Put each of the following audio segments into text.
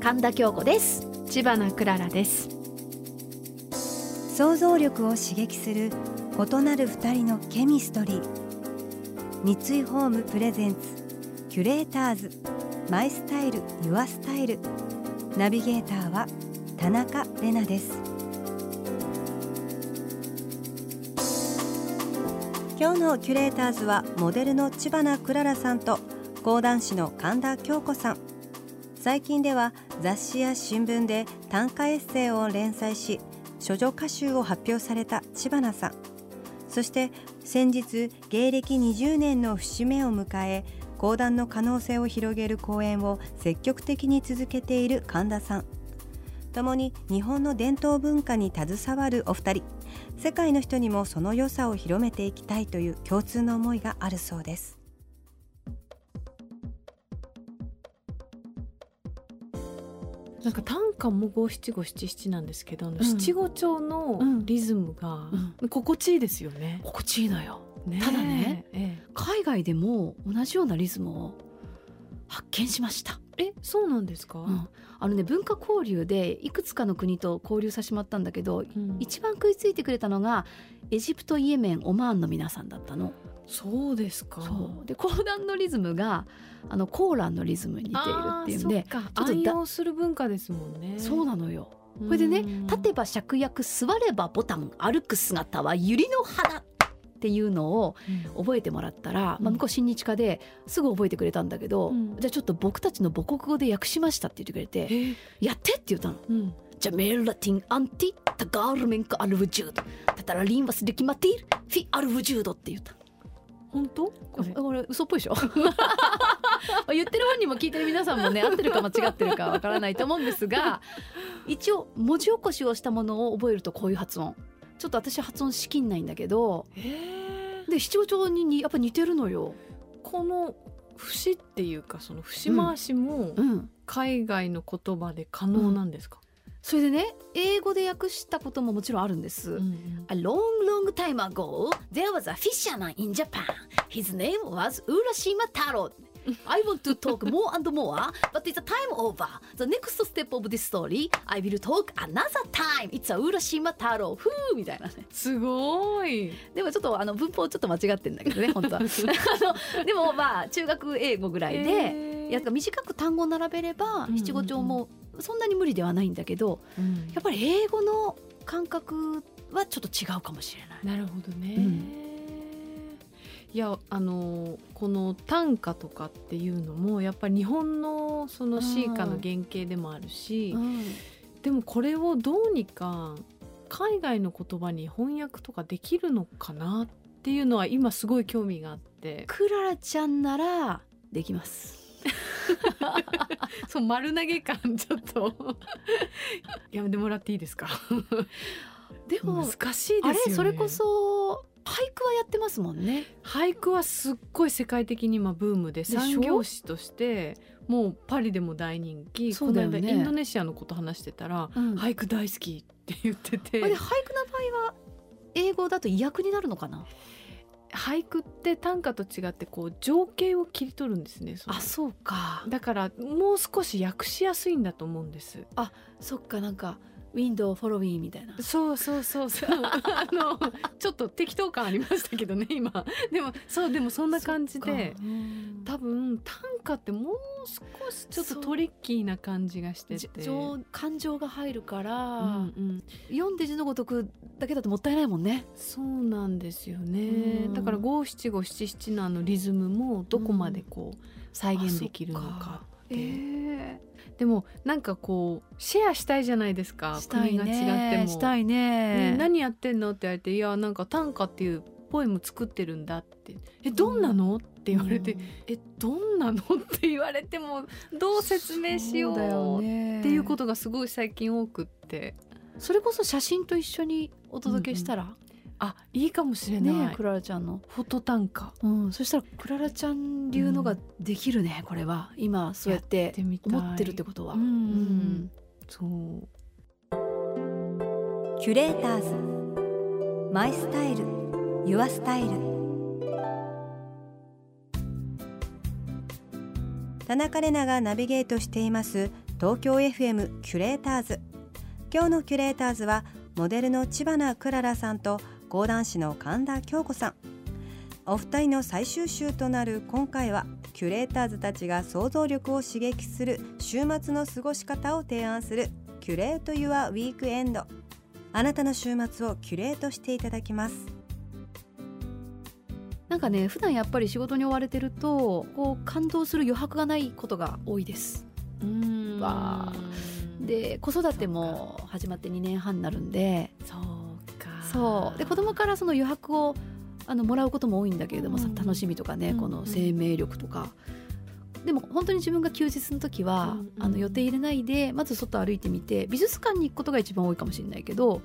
神田京子です。千葉なクララです。想像力を刺激する異なる二人のケミストリー。三井ホームプレゼンツキュレーターズ。マイスタイルユアスタイル。ナビゲーターは田中れなです。今日のキュレーターズはモデルの千葉なクララさんと講談師の神田京子さん。最近では雑誌や新聞で短歌エッセイを連載し処女歌集を発表された千葉なさん。そして先日芸歴20年の節目を迎え講談の可能性を広げる講演を積極的に続けている神田さん。共に日本の伝統文化に携わるお二人。世界の人にもその良さを広めていきたいという共通の思いがあるそうです。なんか短歌も五七五七七なんですけど、うん、七五調のリズムが心地いいですよね、心地いいのよ、ね、ただね、ええ、海外でも同じようなリズムを発見しました。えそうなんですか、うん、あのね文化交流でいくつかの国と交流させてもらったんだけど、うん、一番食いついてくれたのがエジプトイエメンオマーンの皆さんだったの。そうですか。で講談のリズムがあのコーランのリズムに似ているっていうんでちょっと愛用する文化ですもんね。そうなのよ。これでね立てば芍薬座ればボタン歩く姿は百合の花っていうのを覚えてもらったら、うん、まあ、向こう親日家ですぐ覚えてくれたんだけど、うん、じゃあちょっと僕たちの母国語で訳しましたって言ってくれて「やって」って言ったの。うん。じゃメラティンアンティタガールメンカアルブジュード。タタラリンバスデキマティルフィアルブジュードって言った本当？これこれ嘘っぽいでしょ？言ってる本人も聞いてる皆さんもね合ってるか間違ってるかわからないと思うんですが一応文字起こしをしたものを覚えるとこういう発音。ちょっと私発音しきんないんだけどで七五調にやっぱ似てるのよ。この節っていうかその節回しも海外の言葉で可能なんですか、うん。それでね英語で訳したことももちろんあるんです。うんうん、A long long time ago there was a fisherman in Japan. His name was Urashima Taro. I want to talk more and more, but it's a time over. The next step of this story, I will talk another time. It's a Urashima Taro. ふうみたいなね。すごい。でもちょっとあの文法ちょっと間違ってんだけどね、本当は。あのでもまあ中学英語ぐらいで、えー、や短く単語を並べれば七五調もそんなに無理ではないんだけど、うん、やっぱり英語の感覚はちょっと違うかもしれない。なるほどね、うん、いやあのこの短歌とかっていうのもやっぱり日本のその詩歌の原型でもあるし、うん、でもこれをどうにか海外の言葉に翻訳とかできるのかなっていうのは今すごい興味があって。クララちゃんならできます。そう丸投げ感ちょっと。やめてもらっていいですか？でも難しいですよね。あれそれこそ俳句はやってますもんね。俳句はすっごい世界的に今ブームで産業詩としてもうパリでも大人気。そうだよ、ね、インドネシアのこと話してたら、うん、俳句大好きって言ってて。俳句の場合は英語だと意訳になるのかな？俳句って短歌と違ってこう情景を切り取るんですねあそうか。だからもう少し訳しやすいんだと思うんです。あそっかなんかウィンドウフォローィーみたいな。そうそうそうそう。あのちょっと適当感ありましたけどね今。でもそうでもそんな感じで多分短歌ってもう少しちょっとトリッキーな感じがしてて。感情が入るから、うんうん、読んで字のごとくだけだともったいないもんね。そうなんですよね。だから五七五七七のあのリズムもどこまでこう再現できるのか。って、えー、でもなんかこうシェアしたいじゃないですかしたいね。が違っても。したいね、ね、何やってんのって言われていやなんか短歌っていうポエム作ってるんだって「えどんなの?」って言われて「えどんなの?」って言われてもどう説明しよう。っていうことがすごい最近多くって。それこそ写真と一緒にお届けしたら、あいいかもしれない、ねクララちゃんの、フォト短歌。うん、そしたらクララちゃん流のができるね、これは。今そうやって思ってるってことは、うんうん。そう。キュレーターズ。マイスタイル。ユアスタイル。田中れながナビゲートしています。東京 FM キュレーターズ。今日のキュレーターズはモデルの千葉なクララさんと講談師の神田京子さん。お二人の最終週となる今回はキュレーターズたちが想像力を刺激する週末の過ごし方を提案するキュレート・ユア・ウィークエンド。あなたの週末をキュレートしていただきます。なんかね普段やっぱり仕事に追われてるとこう感動する余白がないことが多いです。うん。わで子育ても始まって2年半になるんでそう。かそう。で子供からその余白をあのもらうことも多いんだけれども、さうん。楽しみとかね、うん。この生命力とか。でも本当に自分が休日の時は、うんあの予定入れないでまず外歩いてみて美術館に行くことが一番多いかもしれないけど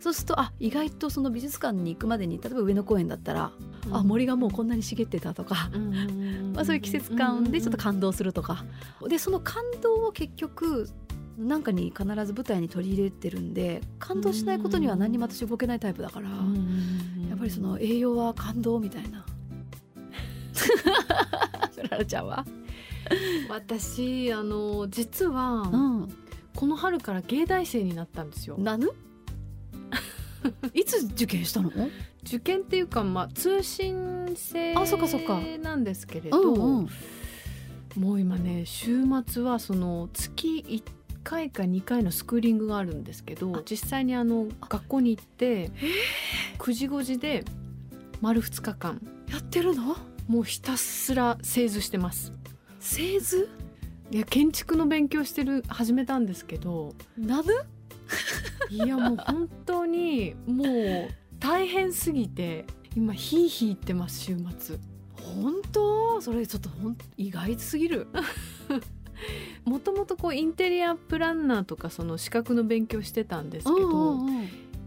そうするとあ意外とその美術館に行くまでに例えば上野公園だったら、あ森がもうこんなに茂ってたとか、まあ、そういう季節感でちょっと感動するとか、でその感動を結局なんかに必ず舞台に取り入れてるんで感動しないことには何にも私動けないタイプだから、やっぱりその栄養は感動みたいな。ララちゃんは、私あの実は、ん、この春から芸大生になったんですよ。なぬ？いつ受験したの？受験っていうか、まあ、通信制あそっかそっか。なんですけれど、もう今ね週末はその月1回か2回のスクーリングがあるんですけど実際にあの学校に行って9時5時で丸2日間。やってるの？もうひたすら製図してます。製図いや建築の勉強してる始めたんですけど。なぬいやもう本当にもう大変すぎて今ヒーヒー言ってます週末。本当？それちょっとほん意外すぎる もともとこうインテリアプランナーとかその資格の勉強してたんですけど、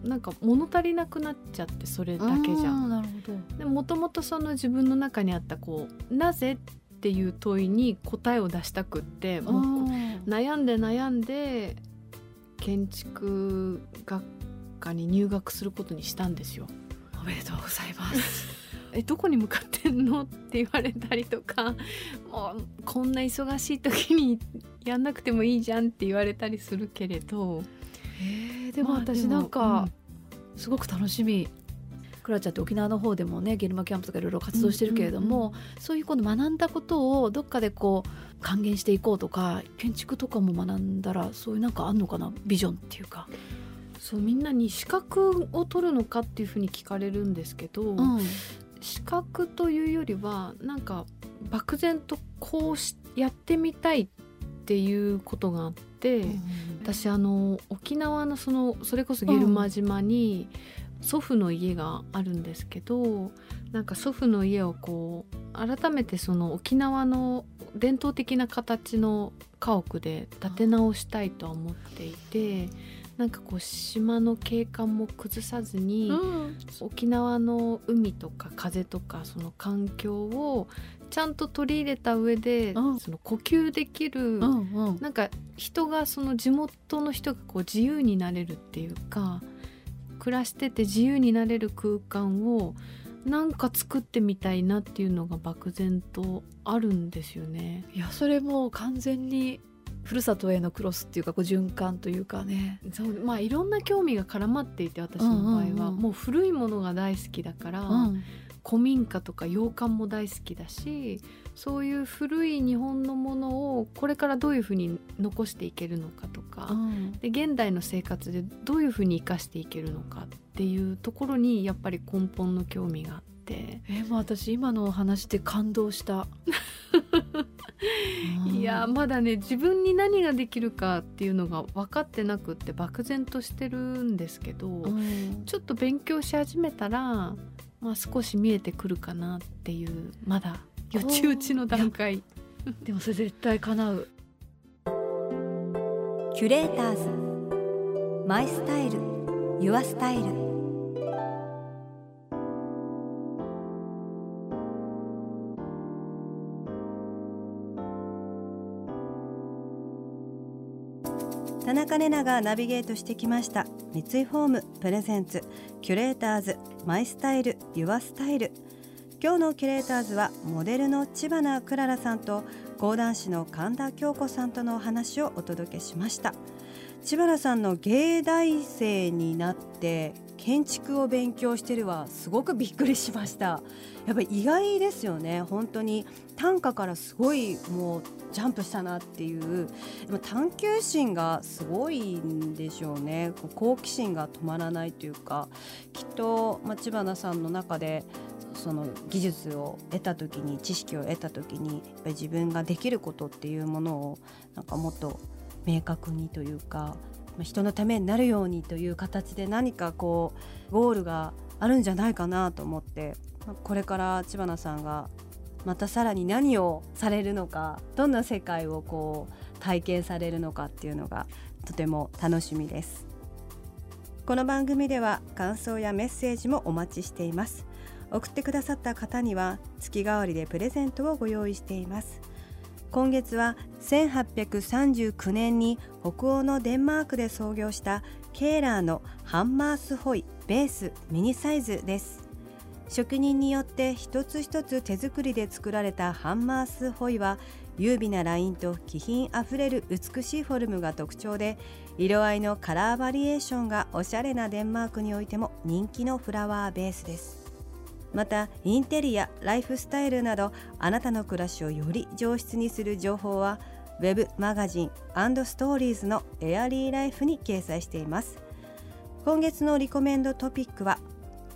なんか物足りなくなっちゃってそれだけじゃうんなるほどでもともとその自分の中にあったこう「なぜ?」っていう問いに答えを出したくってもう悩んで悩んで建築学科に入学することにしたんですよ。おめでとうございます。えどこに向かってんの？って言われたりとか。もうこんな忙しい時にやんなくてもいいじゃんって言われたりするけれど。えーでもまあ私なんか、すごく楽しみ。クラちゃんって沖縄の方でもねゲルマキャンプとかいろいろ活動してるけれども、そういうこの学んだことをどっかでこう還元していこうとか建築とかも学んだらそういうなんかあんのかな？ビジョンっていうか。そうみんなに資格を取るのかっていうふうに聞かれるんですけど、うん。資格というよりはなんか漠然とこうしやってみたいっていうことがあって、私あの沖縄のそのそれこそゲルマ島に祖父の家があるんですけどなんか祖父の家をこう改めてその沖縄の伝統的な形の家屋で建て直したいとは思っていてなんかこう島の景観も崩さずに、うん。沖縄の海とか風とかその環境をちゃんと取り入れた上で、うん。その呼吸できる、うんうん。なんか人がその地元の人がこう自由になれるっていうか暮らしてて自由になれる空間をなんか作ってみたいなっていうのが漠然とあるんですよね。いやそれもう完全にふるさとへのクロスっていうかこう循環というかね。そうまあいろんな興味が絡まっていて私の場合は、もう古いものが大好きだから、うん。古民家とか洋館も大好きだしそういう古い日本のものをこれからどういうふうに残していけるのかとか、うん。で現代の生活でどういうふうに生かしていけるのかっていうところにやっぱり根本の興味があって、えーもう私今のお話で感動した。うん。いやまだね自分に何ができるかっていうのが分かってなくって漠然としてるんですけど、うん。ちょっと勉強し始めたらまあ、少し見えてくるかなっていうまだよちよちの段階。でもそれ絶対叶う。キュレーターズ。マイスタイル。ユアスタイル田中玲奈がナビゲートしてきました。三井ホームプレゼンツキュレーターズマイスタイルユアスタイル。今日のキュレーターズはモデルの千葉なクララさんと講談師の神田京子さんとのお話をお届けしました。千葉さんの芸大生になって建築を勉強してるはすごくびっくりしました。やっぱり意外ですよね。本当に。短歌からすごいもうジャンプしたなっていう。でも探求心がすごいんでしょうね。好奇心が止まらないというか。きっと、まあ、知花さんの中でその技術を得た時に知識を得た時にやっぱり自分ができることっていうものをなんかもっと明確にというか人のためになるようにという形で何かこうゴールがあるんじゃないかなと思ってこれから知花さんがまたさらに何をされるのかどんな世界をこう体験されるのかっていうのがとても楽しみです。この番組では感想やメッセージもお待ちしています。送ってくださった方には月替わりでプレゼントをご用意しています。今月は1839年に北欧のデンマークで創業したケーラーのハンマースホイベースミニサイズです。職人によって一つ一つ手作りで作られたハンマースホイは優美なラインと気品あふれる美しいフォルムが特徴で色合いのカラーバリエーションがおしゃれなデンマークにおいても人気のフラワーベースです。またインテリアライフスタイルなどあなたの暮らしをより上質にする情報はウェブマガジンストーリーズのエアリーライフに掲載しています。今月のリコメンドトピックは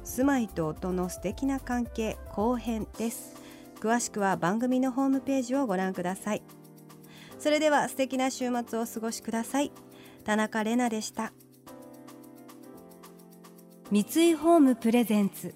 住まいと音の素敵な関係後編です。詳しくは番組のホームページをご覧ください。それでは素敵な週末をお過ごしください。田中れなでした。三井ホームプレゼンツ